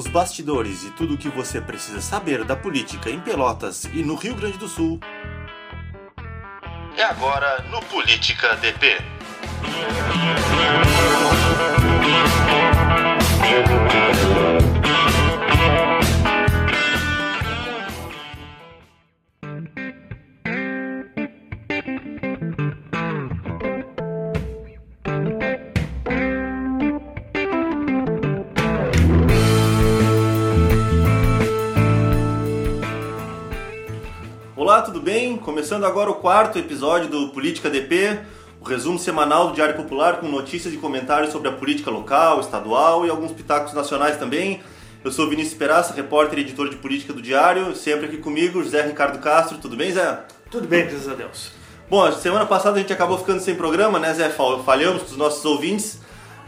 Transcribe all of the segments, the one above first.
os bastidores e tudo o que você precisa saber da política em Pelotas e no Rio Grande do Sul. É agora no Política DP. Começando agora o quarto episódio do Política DP, o resumo semanal do Diário Popular com notícias e comentários sobre a política local, estadual e alguns pitacos nacionais também. Eu sou Vinícius Peraça, repórter e editor de política do Diário, sempre aqui comigo, José Ricardo Castro. Tudo bem, Zé? Tudo bem, graças a Deus. Bom, semana passada a gente acabou ficando sem programa, né, Zé? Falhamos com os nossos ouvintes,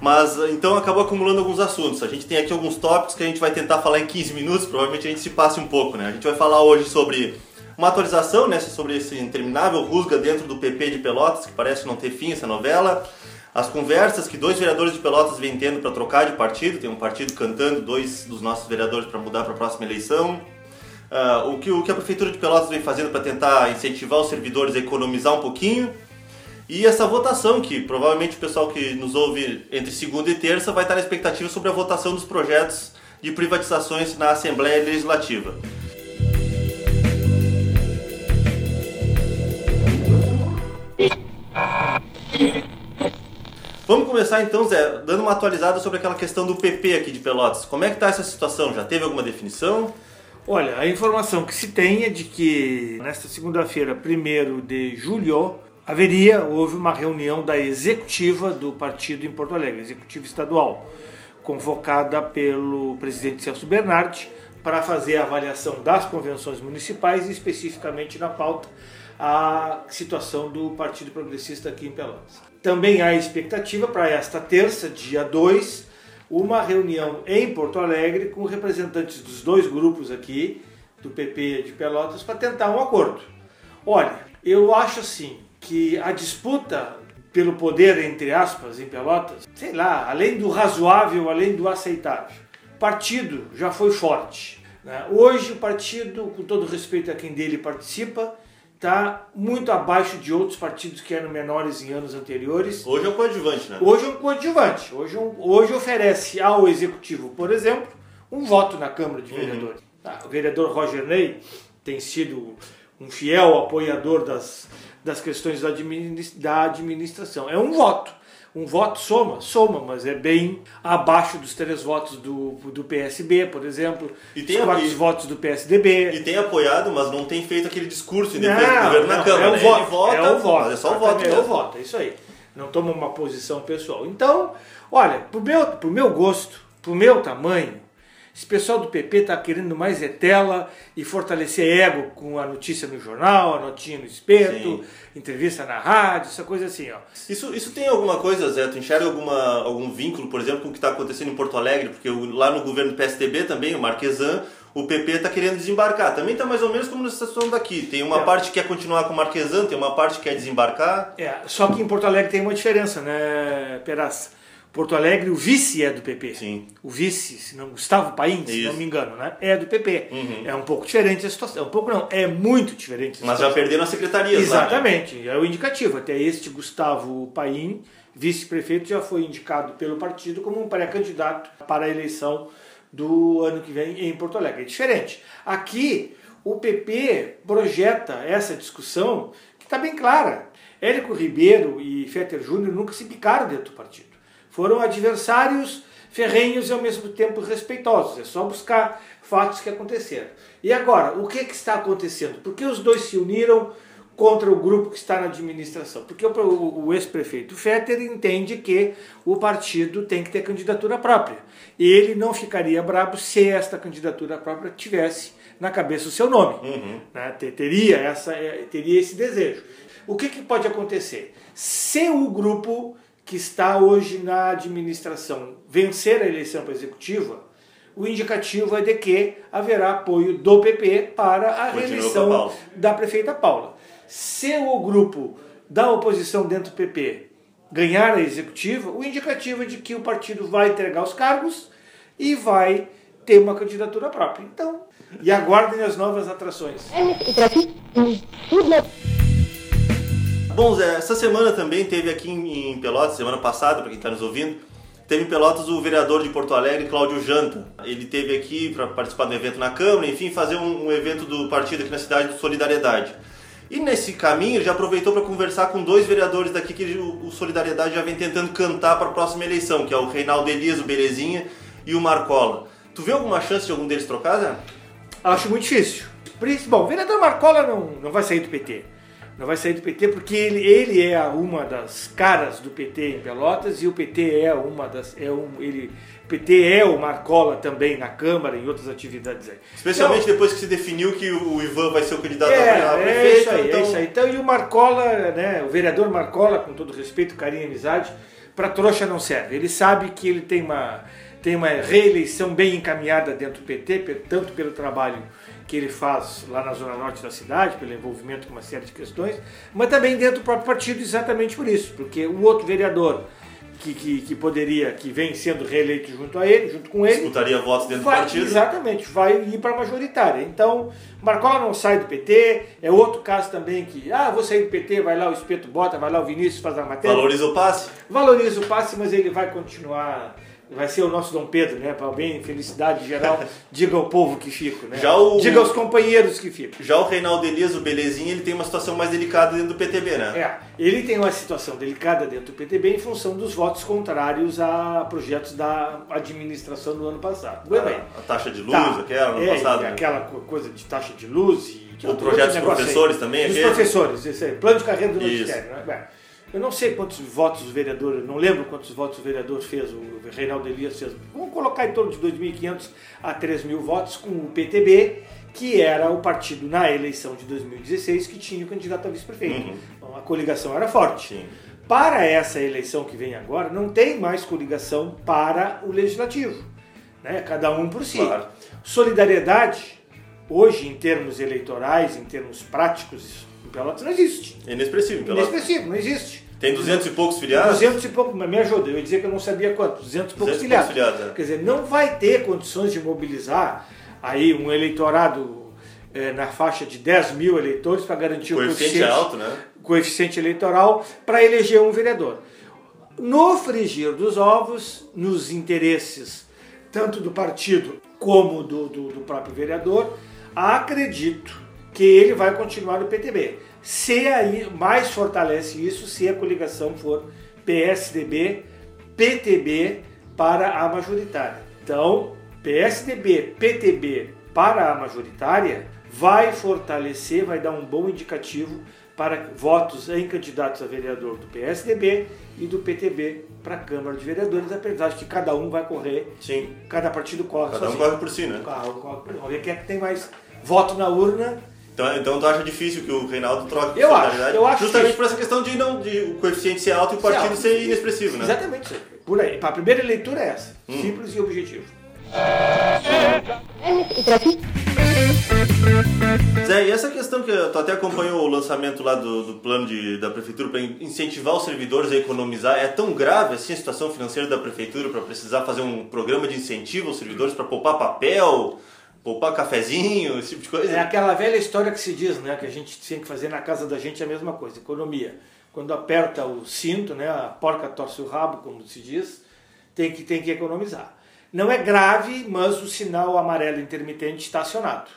mas então acabou acumulando alguns assuntos. A gente tem aqui alguns tópicos que a gente vai tentar falar em 15 minutos, provavelmente a gente se passe um pouco, né? A gente vai falar hoje sobre uma atualização né, sobre esse interminável rusga dentro do PP de Pelotas, que parece não ter fim essa novela. As conversas que dois vereadores de Pelotas vêm tendo para trocar de partido, tem um partido cantando dois dos nossos vereadores para mudar para a próxima eleição. Uh, o, que, o que a Prefeitura de Pelotas vem fazendo para tentar incentivar os servidores a economizar um pouquinho. E essa votação, que provavelmente o pessoal que nos ouve entre segunda e terça vai estar na expectativa sobre a votação dos projetos de privatizações na Assembleia Legislativa. Vamos começar então, Zé, dando uma atualizada sobre aquela questão do PP aqui de Pelotas. Como é que está essa situação? Já teve alguma definição? Olha, a informação que se tem é de que nesta segunda-feira, 1 de julho, haveria, houve uma reunião da executiva do partido em Porto Alegre, executiva estadual, convocada pelo presidente Celso Bernardi para fazer a avaliação das convenções municipais e especificamente na pauta a situação do Partido Progressista aqui em Pelotas. Também há expectativa para esta terça, dia 2, uma reunião em Porto Alegre com representantes dos dois grupos aqui, do PP de Pelotas, para tentar um acordo. Olha, eu acho assim que a disputa pelo poder, entre aspas, em Pelotas, sei lá, além do razoável, além do aceitável, partido já foi forte. Né? Hoje o partido, com todo respeito a quem dele participa, está muito abaixo de outros partidos que eram menores em anos anteriores. Hoje é um coadjuvante, né? Hoje é um coadjuvante. Hoje, é hoje oferece ao Executivo, por exemplo, um voto na Câmara de uhum. Vereadores. Uhum. Tá, o vereador Roger Ney tem sido um fiel apoiador das, das questões da, da administração. É um voto. Um voto soma, soma, mas é bem abaixo dos três votos do, do PSB, por exemplo, e tem os quatro votos do PSDB. E tem apoiado, mas não tem feito aquele discurso em defesa do governo na Câmara. É o, né? voto, vota, é o voto, é só o voto. É o voto, é isso aí. Não toma uma posição pessoal. Então, olha, pro meu, pro meu gosto, pro meu tamanho, esse pessoal do PP está querendo mais é tela e fortalecer ego com a notícia no jornal, a notinha no espeto, Sim. entrevista na rádio, essa coisa assim, ó. Isso, isso tem alguma coisa, Zé? Tu enxerga alguma, algum vínculo, por exemplo, com o que está acontecendo em Porto Alegre? Porque lá no governo do PSDB também, o Marquesan, o PP está querendo desembarcar. Também está mais ou menos como na situação daqui. Tem uma é. parte que quer continuar com o Marquesan, tem uma parte que quer desembarcar. É, só que em Porto Alegre tem uma diferença, né, Peraça? Porto Alegre, o vice é do PP. Sim. O vice, se não Gustavo Paim, se não me engano, né? É do PP. Uhum. É um pouco diferente a situação. Um pouco não, é muito diferente a Mas já perderam a secretaria Exatamente. Lá, né? É o indicativo. Até este Gustavo Paim, vice-prefeito, já foi indicado pelo partido como um pré-candidato para a eleição do ano que vem em Porto Alegre. É diferente. Aqui, o PP projeta essa discussão que está bem clara. Érico Ribeiro e Fetter Júnior nunca se picaram dentro do partido foram adversários ferrenhos e ao mesmo tempo respeitosos. É só buscar fatos que aconteceram. E agora, o que, que está acontecendo? Por que os dois se uniram contra o grupo que está na administração? Porque o, o ex-prefeito Fetter entende que o partido tem que ter candidatura própria. E ele não ficaria bravo se esta candidatura própria tivesse na cabeça o seu nome. Uhum. Né? Teria, essa, é, teria esse desejo. O que, que pode acontecer? Se o grupo que está hoje na administração vencer a eleição para a executiva, o indicativo é de que haverá apoio do PP para a Continua reeleição da prefeita Paula. Se o grupo da oposição dentro do PP ganhar a executiva, o indicativo é de que o partido vai entregar os cargos e vai ter uma candidatura própria. Então, e aguardem as novas atrações. Bom, Zé, essa semana também teve aqui em Pelotas, semana passada, para quem está nos ouvindo, teve em Pelotas o vereador de Porto Alegre, Cláudio Janta. Ele teve aqui para participar do evento na Câmara, enfim, fazer um, um, evento do partido aqui na cidade de Solidariedade. E nesse caminho ele já aproveitou para conversar com dois vereadores daqui que o Solidariedade já vem tentando cantar para a próxima eleição, que é o Reinaldo Elias, o Belezinha, e o Marcola. Tu vê alguma chance de algum deles trocar, Zé? Acho muito difícil. Bom, o vereador Marcola não, não vai sair do PT não vai sair do PT porque ele, ele é uma das caras do PT em Pelotas e o PT é uma das é um, ele PT é o Marcola também na Câmara e outras atividades aí. Especialmente então, depois que se definiu que o Ivan vai ser o candidato é, a prefeito. É isso aí, então... é isso aí. Então, e o Marcola, né, o vereador Marcola, com todo respeito, carinho e amizade, para trouxa não serve. Ele sabe que ele tem uma, tem uma reeleição bem encaminhada dentro do PT, tanto pelo trabalho que ele faz lá na zona norte da cidade, pelo envolvimento com uma série de questões, mas também dentro do próprio partido exatamente por isso, porque o outro vereador que, que, que, poderia, que vem sendo reeleito junto a ele, junto com ele. Disputaria votos dentro vai, do partido. Exatamente, vai ir para a majoritária. Então, Marcola não sai do PT, é outro caso também que, ah, vou sair do PT, vai lá o Espeto Bota, vai lá o Vinícius faz a matéria. Valoriza o passe? Valoriza o passe, mas ele vai continuar vai ser o nosso Dom Pedro, né? Para bem felicidade geral, diga ao povo que fico, né? Já o, diga aos companheiros que ficam. Já o Reinaldo Elias, o Belezinha, ele tem uma situação mais delicada dentro do PTB, né? É, ele tem uma situação delicada dentro do PTB em função dos votos contrários a projetos da administração do ano passado. a, a taxa de luz, tá. aquela, ano é, passado. Né? Aquela coisa de taxa de luz e... O projeto dos professores aí. também? Dos professores, isso aí. Plano de carreira do Ministério, né? Eu não sei quantos votos o vereador, não lembro quantos votos o vereador fez, o Reinaldo Elias fez. Vamos colocar em torno de 2.500 a 3.000 votos com o PTB, que era o partido na eleição de 2016 que tinha o candidato a vice-prefeito. Uhum. Então a coligação era forte. Sim. Para essa eleição que vem agora, não tem mais coligação para o legislativo. Né? Cada um por si. Claro. Solidariedade, hoje, em termos eleitorais, em termos práticos, Pelotas não existe. É inexpressivo, Pelotas. Inexpressivo, não existe. Tem 200 e poucos filiados? 200 e poucos, mas me ajuda, eu ia dizer que eu não sabia quantos, 200 e poucos 200 filiados. filiados é. Quer dizer, não vai ter condições de mobilizar aí um eleitorado é, na faixa de 10 mil eleitores para garantir o coeficiente, coeficiente alto, né? coeficiente eleitoral para eleger um vereador. No frigir dos ovos, nos interesses tanto do partido como do, do, do próprio vereador, acredito que ele vai continuar no PTB se aí mais fortalece isso se a coligação for PSDB, PTB para a majoritária. Então, PSDB, PTB para a majoritária vai fortalecer, vai dar um bom indicativo para votos em candidatos a vereador do PSDB e do PTB para a Câmara de Vereadores, apesar de que cada um vai correr, Sim. cada partido corre Cada um corre por si, né? Vamos ver quem é que tem mais voto na urna então, então tu acha difícil que o Reinaldo troque eu acho, eu acho Justamente por essa questão de, não, de o coeficiente ser alto e o partido ser, ser inexpressivo, né? Exatamente. Por aí. A primeira leitura é essa. Hum. Simples e objetivo. Zé, e essa questão que tu até acompanhou o lançamento lá do, do plano de, da prefeitura para incentivar os servidores a economizar, é tão grave assim a situação financeira da prefeitura para precisar fazer um programa de incentivo aos servidores para poupar papel, poupar cafezinho, esse tipo de coisa. É aquela velha história que se diz, né, que a gente tem que fazer na casa da gente é a mesma coisa, economia. Quando aperta o cinto, né, a porca torce o rabo, como se diz, tem que, tem que economizar. Não é grave, mas o sinal amarelo intermitente está acionado.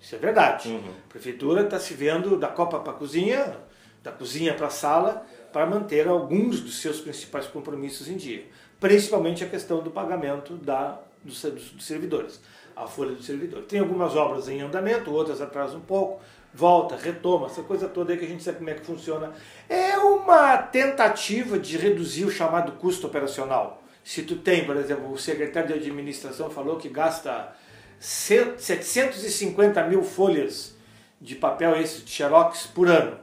Isso é verdade. Uhum. A prefeitura está se vendo da copa para a cozinha, da cozinha para a sala, para manter alguns dos seus principais compromissos em dia. Principalmente a questão do pagamento da, dos, dos servidores a folha do servidor. Tem algumas obras em andamento, outras atrasam um pouco, volta, retoma, essa coisa toda aí que a gente sabe como é que funciona. É uma tentativa de reduzir o chamado custo operacional. Se tu tem, por exemplo, o secretário de administração falou que gasta 750 mil folhas de papel esse de xerox por ano.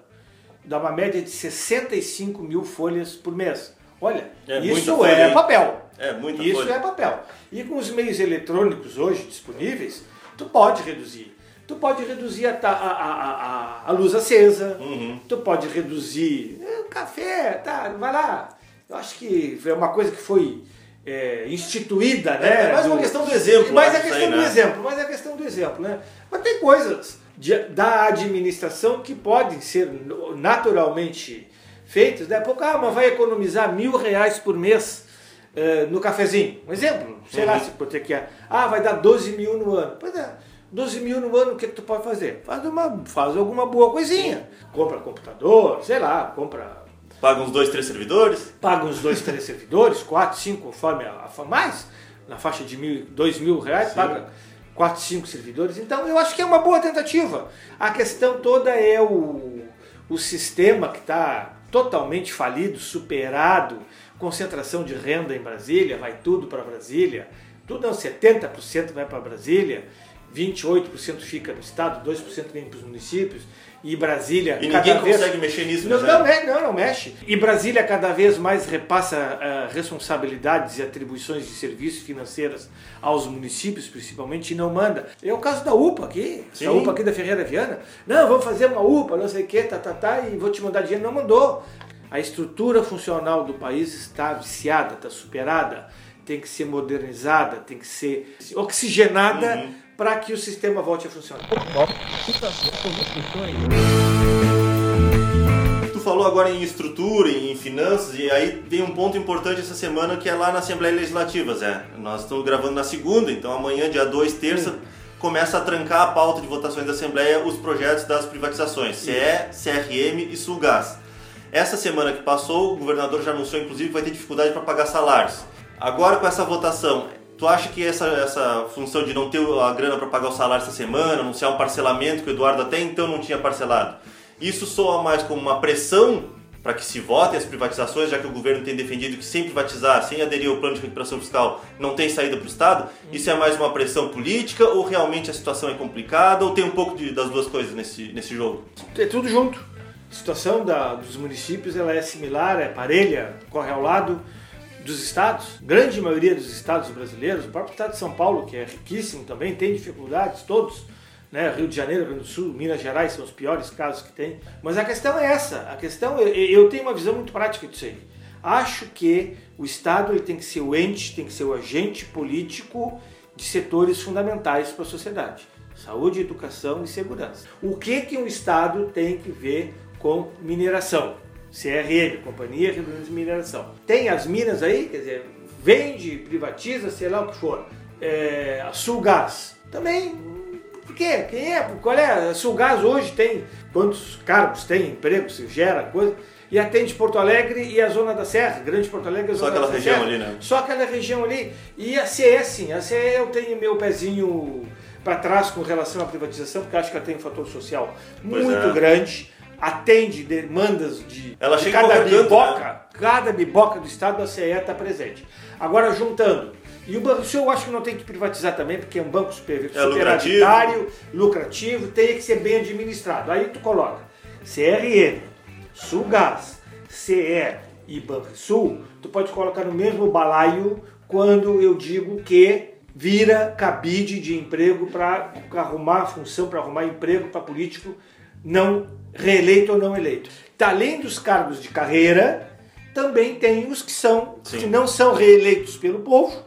Dá uma média de 65 mil folhas por mês. Olha, é isso é papel. É, muita Isso folha. é papel. E com os meios eletrônicos hoje disponíveis, tu pode reduzir. Tu pode reduzir a, a, a, a, luz acesa, uhum. tu pode reduzir é, café, tá, vai lá. Eu acho que é uma coisa que foi é, instituída, É, né? é mais uma do- questão do exemplo. Mas é acho, a isso questão aí, do né? exemplo, mas é a questão do exemplo, né? Mas tem coisas de- da administração que podem ser naturalmente feitas, né? Pouco, ah, mas vai economizar mil reais por mês eh, no cafezinho. Um exemplo, sei lá Uhum. se pode ter que. Ah, vai dar 12 mil no ano. Pois é. 12 mil no ano, o que, que tu pode fazer? Faz, uma, faz alguma boa coisinha. Compra computador, sei lá, compra Paga uns dois, três servidores. paga uns dois, três servidores, quatro, cinco, conforme a, a mais, na faixa de mil, dois mil reais, Sim. paga quatro, cinco servidores. Então eu acho que é uma boa tentativa. A questão toda é o, o sistema que está totalmente falido, superado, concentração de renda em Brasília, vai tudo para Brasília, tudo não, 70% vai para Brasília. 28% fica no estado, 2% vem para os municípios e Brasília E cada ninguém vez- consegue mexer nisso, não, né? não, é, não, não mexe. E Brasília cada vez mais repassa ah, responsabilidades e atribuições de serviços financeiras aos municípios, principalmente, e não manda. É o caso da UPA aqui, Sim. a UPA aqui da Ferreira Viana. Não, vamos fazer uma UPA, não sei o que, tá, tá, tá, e vou te mandar dinheiro. Não mandou. A estrutura funcional do país está viciada, está superada, tem que ser modernizada, tem que ser oxigenada Uhum. para que o sistema volte a funcionar. Tu falou agora em estrutura, em finanças, e aí tem um ponto importante essa semana que é lá na Assembleia Legislativa, Zé. Nós estamos gravando na segunda, então amanhã, dia 2, terça, começa a trancar a pauta de votações da Assembleia os projetos das privatizações, CE, CRM e Sulgás. Essa semana que passou, o governador já anunciou, inclusive, que vai ter dificuldade para pagar salários. Agora, com essa votação, tu acha que essa, essa função de não ter a grana para pagar o salário essa semana, anunciar um parcelamento que o Eduardo até então não tinha parcelado, isso soa mais como uma pressão para que se votem as privatizações, já que o governo tem defendido que sem privatizar, sem aderir ao plano de recuperação fiscal, não tem saída para o Estado? Isso é mais uma pressão política ou realmente a situação é complicada ou tem um pouco de- das duas coisas nesse, nesse jogo? É tudo junto. A situação da- dos municípios ela é similar, é parelha, corre ao lado dos estados. Grande maioria dos estados brasileiros, o próprio estado de São Paulo, que é riquíssimo também, tem dificuldades, todos. Né? Rio de Janeiro, Rio Grande do Sul, Minas Gerais são os piores casos que tem. Mas a questão é essa. A questão, eu, eu tenho uma visão muito prática disso aí. Acho que o Estado ele tem que ser o ente, tem que ser o agente político de setores fundamentais para a sociedade. Saúde, educação e segurança. O que, que um Estado tem que ver com mineração? CRM, Companhia Rio de Mineração. Tem as minas aí, quer dizer, vende, privatiza, sei lá o que for. É, a Sulgás. Também, por quê? Quem é? Qual é? A Sulgás hoje tem quantos cargos tem, empregos, se gera, coisa. E atende Porto Alegre e a Zona da Serra, Grande Porto Alegre e Só aquela região Serra. ali, né? Só aquela região ali. E a CE, sim. A CE eu tenho meu pezinho para trás com relação à privatização, porque acho que ela tem um fator social Pois muito é. grande. Atende demandas de, Ela de cada canto, biboca. né? Cada biboca do Estado, a CE está presente. Agora, juntando. E o Banco eu acho que não tem que privatizar também, porque é um banco super, É lucrativo. lucrativo, tem que ser bem administrado. Aí tu coloca CRM, Sulgás, CE e Banrisul, tu pode colocar no mesmo balaio quando eu digo que vira cabide de emprego para arrumar função, para arrumar emprego para político não reeleito ou não eleito. Tá, além dos cargos de carreira, também tem os que são Sim. que não são reeleitos pelo povo,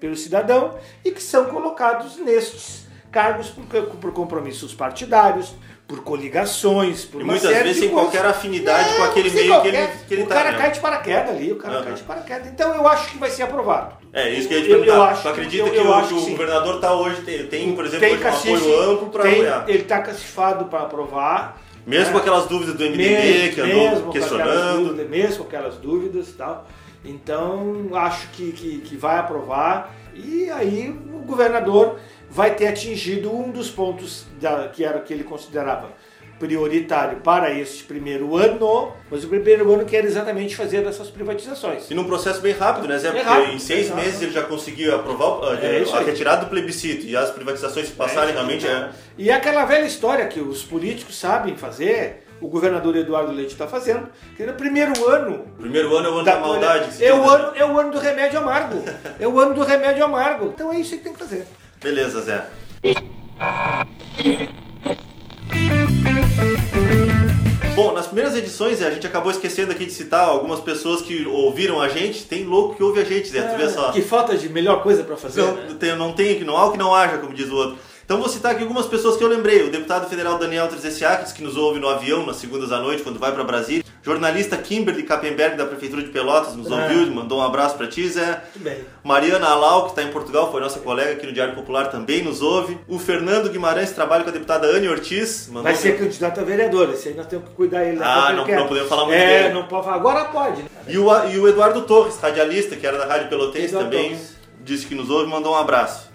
pelo cidadão e que são colocados nestes cargos por, por compromissos partidários, por coligações, por E uma muitas vezes sem qualquer afinidade com aquele meio que ele, qualquer- que ele o tá. cara né? cai de paraquedas ali, o cara Aham. cai de paraquedas. Então eu acho que vai ser aprovado. É, isso que eu ia te Eu- perguntar. eu acho tu acredita eu- que, eu o, acho que que o governador está hoje, tem, tem, por exemplo, Tem hoje um cacife, apoio amplo para apoiar? Ele está cacifado para aprovar. Mesmo né? com aquelas dúvidas do MDB mesmo, que andou questionando. dúvidas, mesmo com aquelas dúvidas e tal. Então, acho que, que, que vai aprovar e aí o governador vai ter atingido um dos pontos da, que era que ele considerava prioritário para este primeiro ano, mas o primeiro ano quer exatamente fazer dessas privatizações. E num processo bem rápido, né, Zé? Porque rápido, em seis meses ele já conseguiu aprovar É a, isso a aí. retirada do plebiscito e as privatizações se passarem É, realmente é. E é aquela velha história que os políticos sabem fazer, o governador Eduardo Leite está fazendo, que no primeiro ano primeiro ano é o ano da, maldade. que se é o, né? ano, é o ano do remédio amargo. É o ano do remédio amargo. Então é isso que tem que fazer. Beleza, Zé. Bom, nas primeiras edições a gente acabou esquecendo aqui de citar algumas pessoas que ouviram a gente. Tem louco que ouve a gente, Zé, tu vê só. Que falta de melhor coisa para fazer. Não, né? tem, não tem, que não há o que não haja, como diz o outro. Então vou citar aqui algumas pessoas que eu lembrei. O deputado federal Daniel Trezessiakis, que nos ouve no avião nas segundas à noite quando vai para Brasília. Jornalista Kimberly Kappenberg, da Prefeitura de Pelotas, nos Ah. ouviu, mandou um abraço para ti, Zé. Muito bem. Mariana Alau, que está em Portugal, foi nossa colega aqui no Diário Popular, também nos ouve. O Fernando Guimarães, trabalha com a deputada Anne Ortiz. Mandou Vai ser candidato a vereador, esse aí nós temos que cuidar ele. Ah, não- não podemos falar muito É, dele. não pode falar. Agora pode. né? E o, e o Eduardo Torres, radialista, que era da Rádio Pelotense, Eduardo também Torres. disse que nos ouve e mandou um abraço.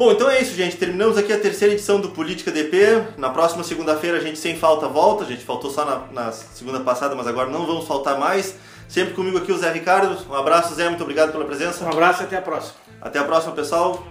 Bom, então é isso, gente. Terminamos aqui a terceira edição do Política DP. Na próxima segunda-feira a gente sem falta volta. A gente faltou só na, na segunda passada, mas agora não vamos faltar mais. Sempre comigo aqui o Zé Ricardo. Um abraço, Zé. Muito obrigado pela presença. Um abraço e até a próxima. Até a próxima, pessoal.